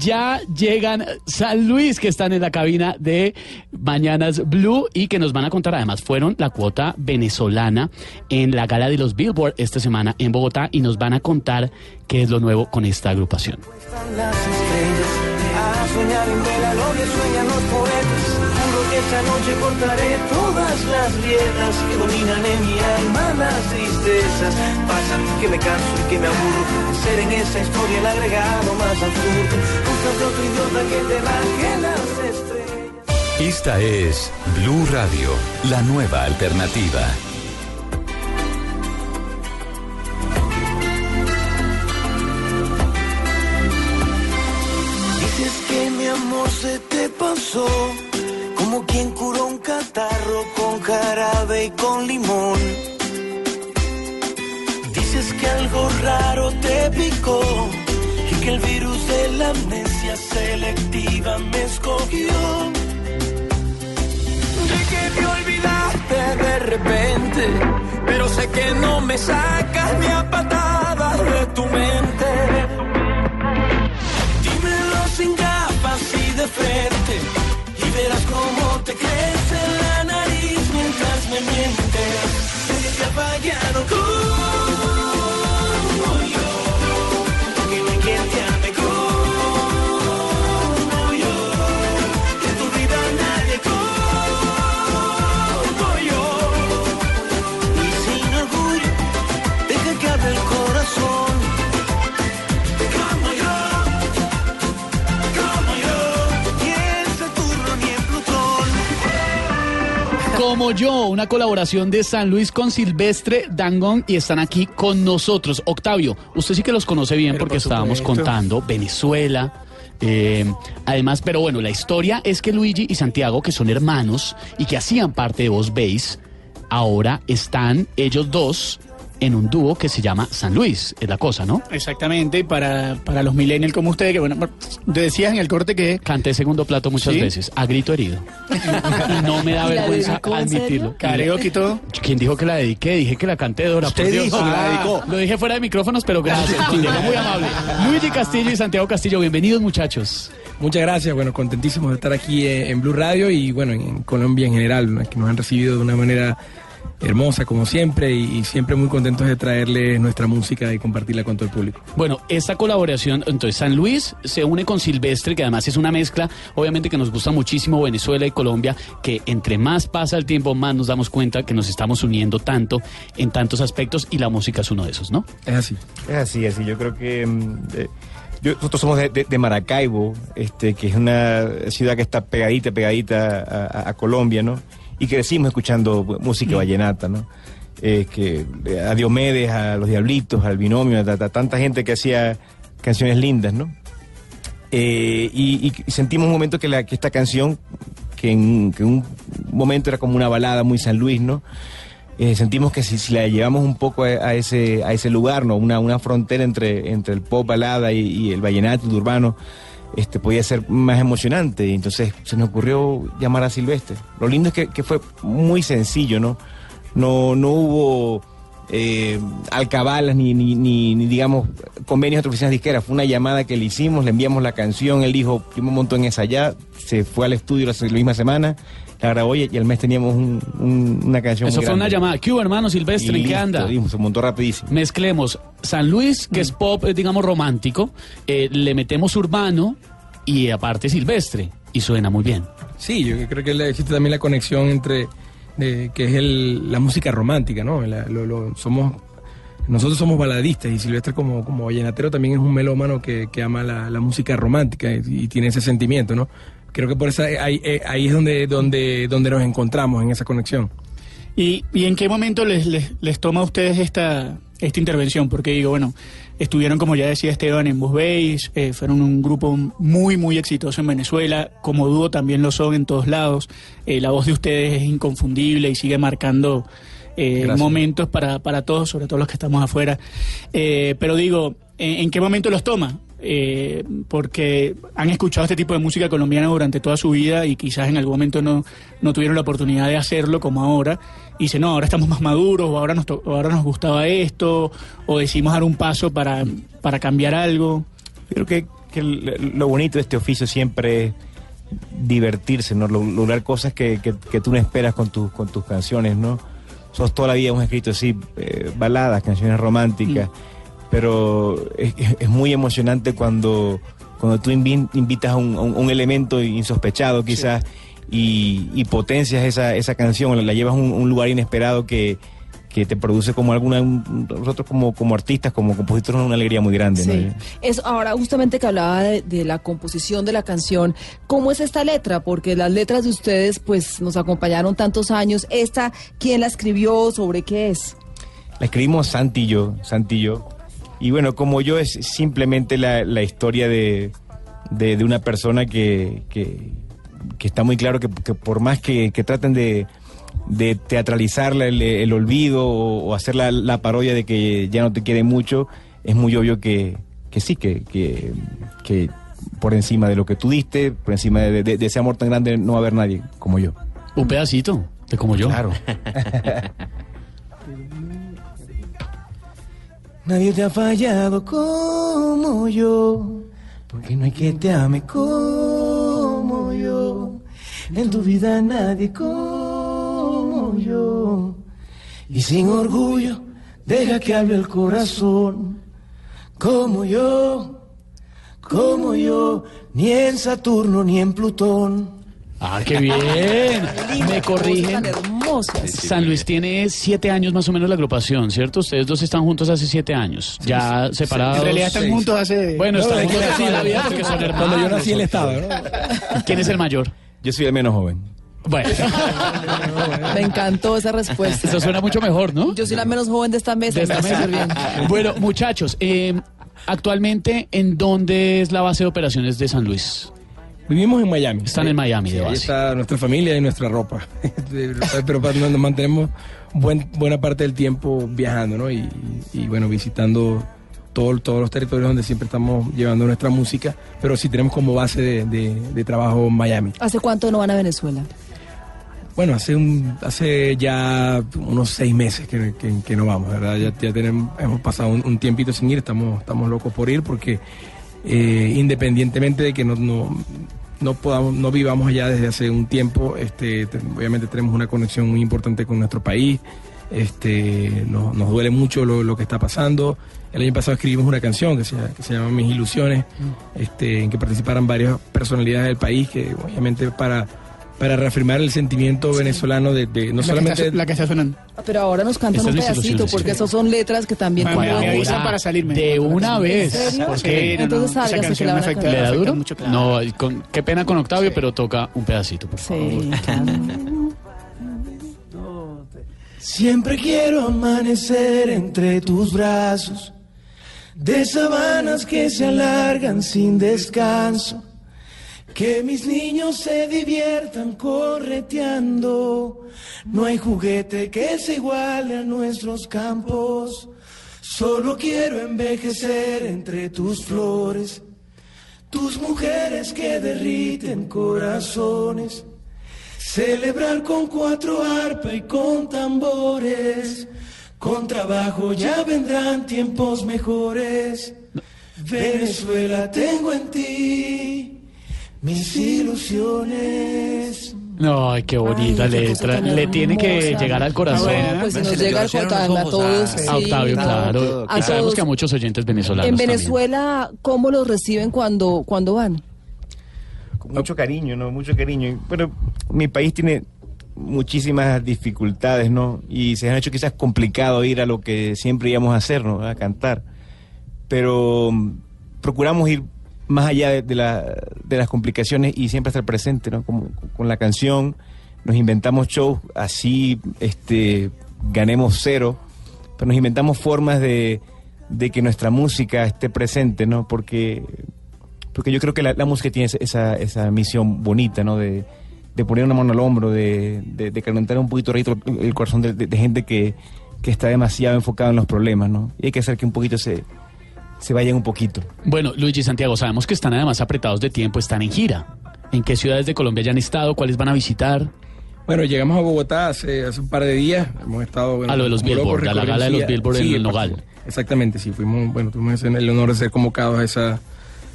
Ya llegan San Luis, que están en la cabina de Mañanas Blue y que nos van a contar, además, fueron la cuota venezolana en la gala de los Billboard esta semana en Bogotá y nos van a contar qué es lo nuevo con esta agrupación. Esta noche cortaré todas las grietas que dominan en mi alma las tristezas. Pasan que me canso y que me aburro de ser en esta historia el agregado más absurdo. Buscas de otro idiota que te baje las estrellas. Esta es Blue Radio, la nueva alternativa. Dices que mi amor se te pasó, como quien curó un catarro con jarabe y con limón. Dices que algo raro te picó y que el virus de la amnesia selectiva me escogió. De que me olvidaste de repente, pero sé que no me sacas ni a patadas Como yo, una colaboración de San Luis con Silvestre Dangón y están aquí con nosotros. Octavio, usted sí que los conoce bien Pero porque por estábamos contando Venezuela. eh, además, pero bueno, la historia es que Luigi y Santiago, que son hermanos y que hacían parte de Voz Base, ahora están ellos dos en un dúo que se llama San Luis, es la cosa, ¿no? Exactamente, para, para los millennials como ustedes, que bueno, te decías en el corte que Canté segundo plato muchas ¿Sí? veces, a grito herido. y no me da ¿Y vergüenza admitirlo. karaoke y todo. ¿Quién dijo que la dediqué? Dije que la canté, Dora. Usted por Dios. dijo que la Ah, dedicó. Lo dije fuera de micrófonos, pero gracias. Muy amable. Luigi Castillo y Santiago Castillo, bienvenidos muchachos. Muchas gracias, bueno, contentísimos de estar aquí eh, en Blue Radio y bueno, en Colombia en general, que nos han recibido de una manera hermosa como siempre y, y siempre muy contentos de traerles nuestra música y compartirla con todo el público. Bueno, esta colaboración, entonces San Luis se une con Silvestre, que además es una mezcla, obviamente que nos gusta muchísimo Venezuela y Colombia, que entre más pasa el tiempo, más nos damos cuenta que nos estamos uniendo tanto en tantos aspectos y la música es uno de esos, ¿no? Es así. Es así, así. Yo creo que mm, eh, yo- nosotros somos de, de- de Maracaibo, este, que es una ciudad que está pegadita, pegadita a, a- a Colombia, ¿no? Y crecimos escuchando música vallenata, ¿no? Eh, que eh, a Diomedes, a los Diablitos, al Binomio, a, a tanta gente que hacía canciones lindas, ¿no? Eh, y, y sentimos un momento que, la, que esta canción, que en, que en un momento era como una balada muy San Luis, ¿no? Eh, sentimos que si, si la llevamos un poco a, a ese, a ese lugar, ¿no? Una, una frontera entre, entre el pop balada y, y el vallenato el urbano, este, podía ser más emocionante. Y entonces se nos ocurrió llamar a Silvestre. Lo lindo es que, que fue muy sencillo, ¿no? No, no hubo eh, alcabalas ni, ni, ni, ni, digamos, convenios entre oficinas disqueras. Fue una llamada que le hicimos, le enviamos la canción, él dijo, yo me monto en esa ya, se fue al estudio la, la misma semana, la grabó y, al mes teníamos un- un- una canción Eso muy fue una llamada. ¿Qué hubo, hermano Silvestre? Y ¿En qué listo, anda? se montó rapidísimo. Mezclemos San Luis, que es pop, eh, digamos, romántico, eh, le metemos urbano y aparte Silvestre, y suena muy bien. Sí, yo creo que existe también la conexión entre de, que es el- la música romántica, ¿no? Lo- somos nosotros somos baladistas y Silvestre como, como vallenatero también es un melómano que, que ama la, música romántica y, y tiene ese sentimiento, ¿no? Creo que por eso ahí, eh, ahí es donde, donde, donde nos encontramos en esa conexión. ¿Y, y en qué momento les, les, les toma a ustedes esta, esta intervención? Porque digo, bueno, estuvieron, como ya decía Esteban, en Bus Bass, eh, fueron un grupo muy, muy exitoso en Venezuela, como dúo también lo son en todos lados. Eh, la voz de ustedes es inconfundible y sigue marcando eh, momentos para, para todos, sobre todo los que estamos afuera. Eh, pero digo, ¿en, en qué momento los toma? Eh, porque han escuchado este tipo de música colombiana durante toda su vida y quizás en algún momento no, no tuvieron la oportunidad de hacerlo como ahora. Y dicen, no, ahora estamos más maduros, o ahora nos, o ahora nos gustaba esto, o decimos dar un paso para, para cambiar algo. Creo que, lo bonito de este oficio siempre es divertirse, ¿no? Lo- Lograr cosas que, que- que tú no esperas con, tus con tus canciones, ¿no? Nosotros toda la vida hemos escrito así, eh, baladas, canciones románticas, pero es, es- es muy emocionante cuando, cuando tú invi- invitas a un, a un- elemento insospechado quizás y, y potencias esa, esa canción, la, la llevas a un, un lugar inesperado que, que te produce como alguna, un- nosotros como, como artistas, como compositores, una alegría muy grande. ¿no? Sí. Eso, ahora, justamente que hablaba de, de la composición de la canción, ¿cómo es esta letra? Porque las letras de ustedes, pues, nos acompañaron tantos años. ¿Esta, quién la escribió? ¿Sobre qué es? La escribimos Santi y yo, Santi y yo. Y bueno, como yo es simplemente la, la historia de, de, de una persona que, que, que está muy claro que, que por más que, que traten de, de teatralizar el, el olvido o, o hacer la, la parodia de que ya no te quiere mucho, es muy obvio que, que sí, que, que, que por encima de lo que tú diste, por encima de, de- de ese amor tan grande, no va a haber nadie como yo. Un pedacito de como yo. Claro. Nadie te ha fallado como yo, porque no hay que te ame como yo. En tu vida nadie como yo. Y sin orgullo, deja que hable el corazón, como yo, como yo, ni en Saturno ni en Plutón. Ah, qué bien. Me corrigen. San Luis tiene siete años más o menos la agrupación, ¿cierto? Ustedes dos están juntos hace siete años. Ya separados. En realidad están seis. juntos hace... Bueno, No, están juntos toda la vida porque son hermanos. Cuando yo nací él estaba, ¿no? ¿Quién es el mayor? Yo soy el menos joven. Bueno, Me encantó esa respuesta. eso suena mucho mejor, ¿no? Yo soy la menos joven de esta mesa. De esta mesa. bien. Bueno, muchachos, eh, actualmente, ¿en dónde es la base de operaciones de San Luis? Vivimos en Miami. Están en Miami de Sí, ahí base. está nuestra familia y nuestra ropa. Pero pa- nos mantenemos buen- buena parte del tiempo viajando, ¿no? Y, y, bueno, visitando todo- todos los territorios donde siempre estamos llevando nuestra música. Pero sí tenemos como base de, de- de trabajo Miami. ¿Hace cuánto no van a Venezuela? Bueno, hace un, hace ya unos seis meses que, que- que no vamos, ¿verdad? Ya, ya tenemos, hemos pasado un, un tiempito sin ir, estamos, estamos locos por ir porque eh, independientemente de que no, no, no podamos, no vivamos allá desde hace un tiempo, este, te- obviamente tenemos una conexión muy importante con nuestro país, este, nos, nos duele mucho lo, lo que está pasando. El año pasado escribimos una canción que se, que se llama Mis Ilusiones, este, en que participaran varias personalidades del país, que obviamente para, para reafirmar el sentimiento venezolano de, de no la, que solamente... está, la que está sonando. Pero ahora nos cantan Estas un pedacito, porque sí. esos son letras que también... Bueno, conmueven. me avisan para salirme. De una vez. ¿En serio? Porque Sí, no, no, Entonces esa canción que me afecta. ¿Le da me duro? mucho, claro. No, con- qué pena con Octavio, pero toca un pedacito, por favor. Sí, claro. Siempre quiero amanecer entre tus brazos, de sabanas que se alargan sin descanso. Que mis niños se diviertan correteando. No hay juguete que se iguale a nuestros campos. Solo quiero envejecer entre tus flores. Tus mujeres que derriten corazones. Celebrar con cuatro arpas y con tambores. Con trabajo ya vendrán tiempos mejores. Venezuela, tengo en ti mis ilusiones. No, ay, qué bonita Ay, letra. Le tiene que hermosa. llegar al corazón. bueno, Pues si Se nos le llega al corazón a ojos todos. a- sí, A Octavio, claro. A Y sabemos que a muchos oyentes venezolanos. En también. Venezuela, ¿cómo los reciben cuando, cuando van? con mucho cariño, ¿no? Mucho cariño. Pero mi país tiene muchísimas dificultades, ¿no? Y se han hecho quizás complicado ir a lo que siempre íbamos a hacer, ¿no? A cantar. Pero mm, procuramos ir más allá de, de la- de las complicaciones y siempre estar presente, ¿no? Como- con la canción, nos inventamos shows así, este, ganemos cero, pero nos inventamos formas de, de que nuestra música esté presente, ¿no? Porque, porque yo creo que la, la música tiene esa, esa misión bonita, ¿no? De, de poner una mano al hombro, de, de, de calentar un poquito el, corazón de, de- gente que, que está demasiado enfocada en los problemas, ¿no? Y hay que hacer que un poquito se, se vayan un poquito. Bueno, Luigi Santiago, sabemos que están además apretados de tiempo, están en gira. ¿En qué ciudades de Colombia ya han estado? ¿Cuáles van a visitar? Bueno, llegamos a Bogotá hace, hace un par de días. Hemos estado. bueno, A lo de los Billboard, a la gala de los Billboard en el. Nogal. Exactamente, sí. Fuimos, bueno, tuvimos el honor de ser convocados a esa,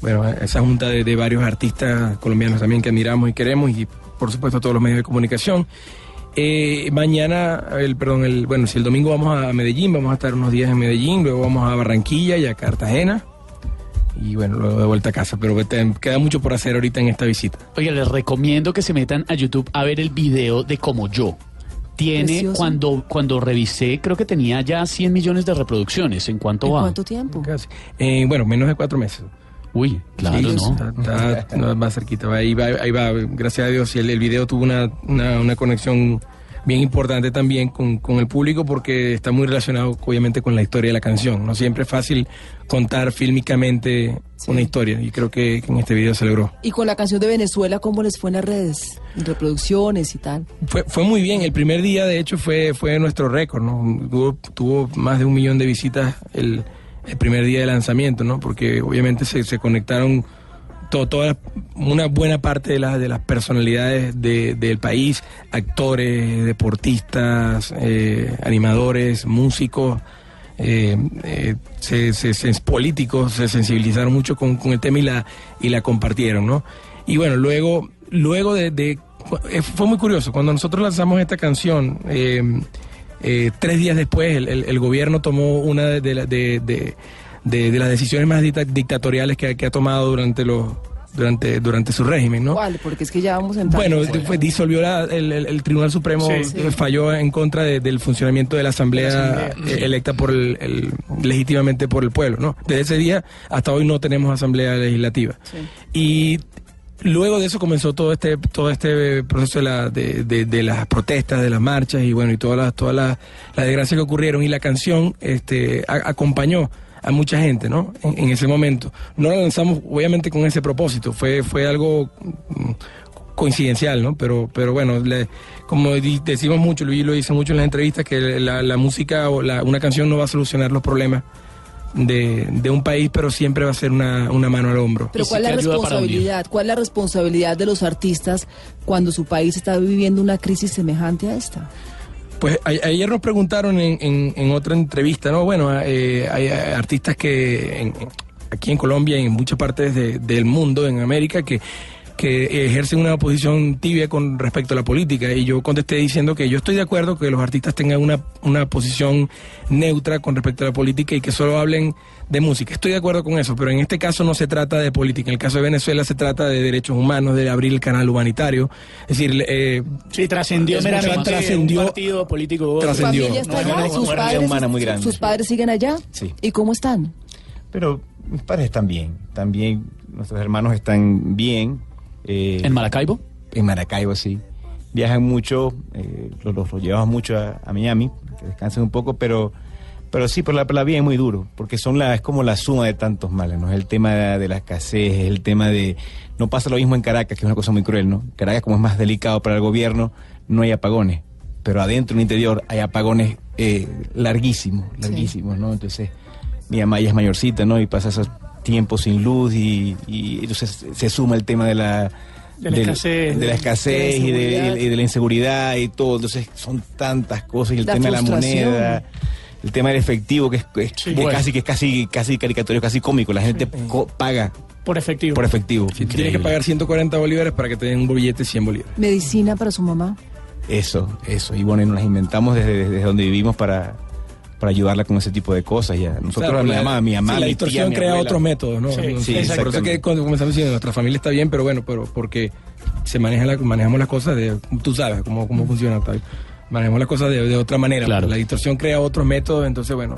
bueno, a esa junta de, de varios artistas colombianos también que admiramos y queremos y, por supuesto, a todos los medios de comunicación. Eh, mañana, el, perdón, el, bueno, si el domingo vamos a Medellín, vamos a estar unos días en Medellín, luego vamos a Barranquilla y a Cartagena. Y bueno, luego de vuelta a casa, pero te- queda mucho por hacer ahorita en esta visita. Oye, les recomiendo que se metan a YouTube a ver el video de Como Yo. Tiene, Precioso. cuando, cuando revisé, creo que tenía ya 100 millones de reproducciones. ¿En cuánto ¿En va? cuánto tiempo? Casi. Eh, bueno, menos de cuatro meses. Uy, claro, Sí, ¿no? Está, está- no, va cerquita, ahí va, ahí va, gracias a Dios. Y el, el video tuvo una, una, una conexión bien importante también con, con el público porque está muy relacionado obviamente con la historia de la canción. No siempre es fácil contar fílmicamente una historia y creo que, que en este video se logró. Y con la canción de Venezuela, ¿cómo les fue en las redes? En reproducciones y tal. Fue, fue muy bien, el primer día de hecho fue, fue nuestro récord, ¿no? Tuvo, tuvo más de un millón de visitas el, el primer día de lanzamiento, ¿no? Porque obviamente se, se conectaron to- toda una buena parte de, las de las personalidades de- del país, actores, deportistas, eh, animadores, músicos, eh, eh, se, se- se- políticos se sensibilizaron mucho con, con el tema y la, y la compartieron, ¿no? Y bueno, luego, luego de, de- fue muy curioso, cuando nosotros lanzamos esta canción, eh, eh, tres días después el, el- el gobierno tomó una de, de, la- de- de- de- de las decisiones más dicta- dictatoriales que, ha- que ha tomado durante los durante durante su régimen, ¿no? ¿Cuál? Porque es que ya vamos entrando. Bueno, fue- disolvió la- el, el- el Tribunal Supremo, Sí. Sí. falló en contra de- del funcionamiento de la Asamblea, De la Asamblea. eh, electa por el, el- legítimamente por el pueblo, ¿no? Desde ese día hasta hoy no tenemos Asamblea Legislativa. Sí. Y luego de eso comenzó todo este todo este proceso de, la, de, de- de las protestas, de las marchas y bueno, y todas las todas las desgracias que ocurrieron y la canción este a- acompañó a mucha gente, ¿no? En, en ese momento. No la lanzamos obviamente con ese propósito, fue fue algo mm, coincidencial, ¿no? Pero pero bueno, le- como decimos mucho, Luis lo dice mucho en las entrevistas que la, la música o la, una canción no va a solucionar los problemas de, de un país, pero siempre va a ser una, una mano al hombro. Pero ¿cuál es la responsabilidad? ¿Cuál es la responsabilidad de los artistas cuando su país está viviendo una crisis semejante a esta? Pues a- ayer nos preguntaron en, en- en otra entrevista, ¿no? Bueno, eh, hay, artistas que en- aquí en Colombia y en muchas partes de- del mundo, en América, que, que ejercen una posición tibia con respecto a la política. Y yo contesté diciendo que yo estoy de acuerdo que los artistas tengan una, una posición neutra con respecto a la política y que solo hablen de música. Estoy de acuerdo con eso, pero en este caso no se trata de política. En el caso de Venezuela se trata de derechos humanos, de abrir el canal humanitario. Es decir, eh, Sí, trascendió meramente trascendió- un partido político. ¿Su Trascendió. familia está No, allá? no, no, ¿Sus, padres, relación humana muy grande. ¿Sus padres siguen allá? Sí. ¿Y cómo están? Pero mis padres están bien, también nuestros hermanos están bien. Eh, ¿En Maracaibo? En Maracaibo, sí. Viajan mucho, eh, los, los- los llevamos mucho a, a Miami, que descansen un poco, pero, pero sí, pero la, la vida es muy duro, porque son la, es como la suma de tantos males, ¿no? Es el tema de, de la escasez, es el tema de... No pasa lo mismo en Caracas, que es una cosa muy cruel, ¿no? Caracas, como es más delicado para el gobierno, no hay apagones, pero adentro, en el interior, hay apagones eh, larguísimos, larguísimos, ¿no? Entonces, mi mamá ya es mayorcita, ¿no? Y pasa esos tiempos sin luz y, y entonces se suma el tema de la De la del- escasez. de la escasez De la y, de, inseguridad. y de la inseguridad y todo. Entonces son tantas cosas y el La tema de la moneda, el tema del efectivo que es, que es- Sí. que Bueno. casi que es casi casi caricaturesco, casi cómico. La gente paga Por efectivo. por efectivo. Tienes que pagar 140 bolívares para que te den un billete de 100 bolívares. ¿Medicina para su mamá? Eso, eso. Y bueno, y nos las inventamos desde, desde donde vivimos para, para ayudarla con ese tipo de cosas. Ya. Nosotros, Claro, mi la- mamá, mi mamá, sí, la distorsión tía, crea abuela. otros métodos, ¿no? Sí, sí, por eso que cuando comenzamos diciendo, nuestra familia está bien, pero bueno, pero porque se maneja la, manejamos las cosas de, tú sabes cómo, cómo funciona, Octavio. manejamos las cosas de, de otra manera. Claro. La distorsión crea otros métodos, entonces bueno,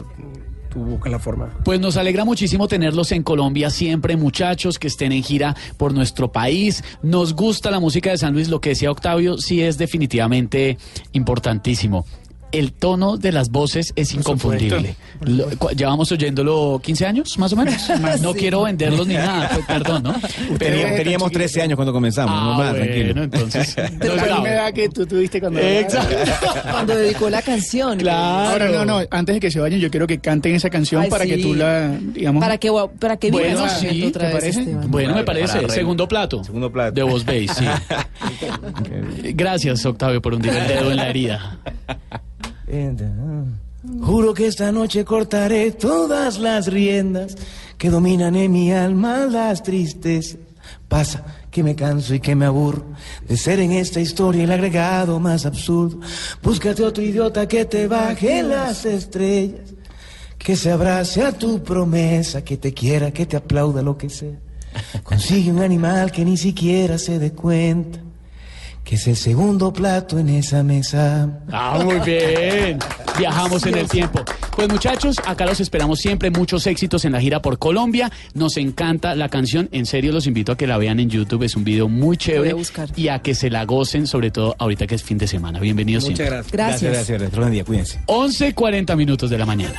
tú buscas la forma. Pues nos alegra muchísimo tenerlos en Colombia siempre, muchachos, que estén en gira por nuestro país. Nos gusta la música de San Luis, lo que decía Octavio, sí es definitivamente importantísimo. El tono de las voces es inconfundible. Lo- llevamos oyéndolo 15 años, más o menos. No quiero venderlos ni nada, pues, perdón, ¿no? Teníamos, teníamos 13 años cuando comenzamos, Ah, no más, bueno, tranquilo. entonces, De no la misma edad que tú tuviste cuando... Exacto. Cuando dedicó la canción. Claro. Ahora, no, no, antes de que se vayan, yo quiero que canten esa canción Ay, para sí. que tú la, digamos... Para que, para que Bueno, sí, otra ¿te vez, parece? Esteban. Bueno, me parece. Segundo plato. Segundo plato. De Voz Base, sí. Gracias, Octavio, por hundir el dedo en la herida. Juro que esta noche cortaré todas las riendas que dominan en mi alma las tristezas. Pasa que me canso y que me aburro de ser en esta historia el agregado más absurdo. Búscate otro idiota que te baje las estrellas, que se abrace a tu promesa, que te quiera, que te aplauda lo que sea. Consigue un animal que ni siquiera se dé cuenta que es el segundo plato en esa mesa. Ah, muy bien. Viajamos en el tiempo. Pues muchachos, acá los esperamos siempre. Muchos éxitos en la gira por Colombia. Nos encanta la canción. En serio, los invito a que la vean en YouTube. Es un video muy chévere. Voy a buscar. Y a que se la gocen, sobre todo ahorita que es fin de semana. Bienvenidos Muchas siempre. gracias. Gracias. Gracias, gracias. Dios los bendiga, cuídense. 11.40 minutos de la mañana.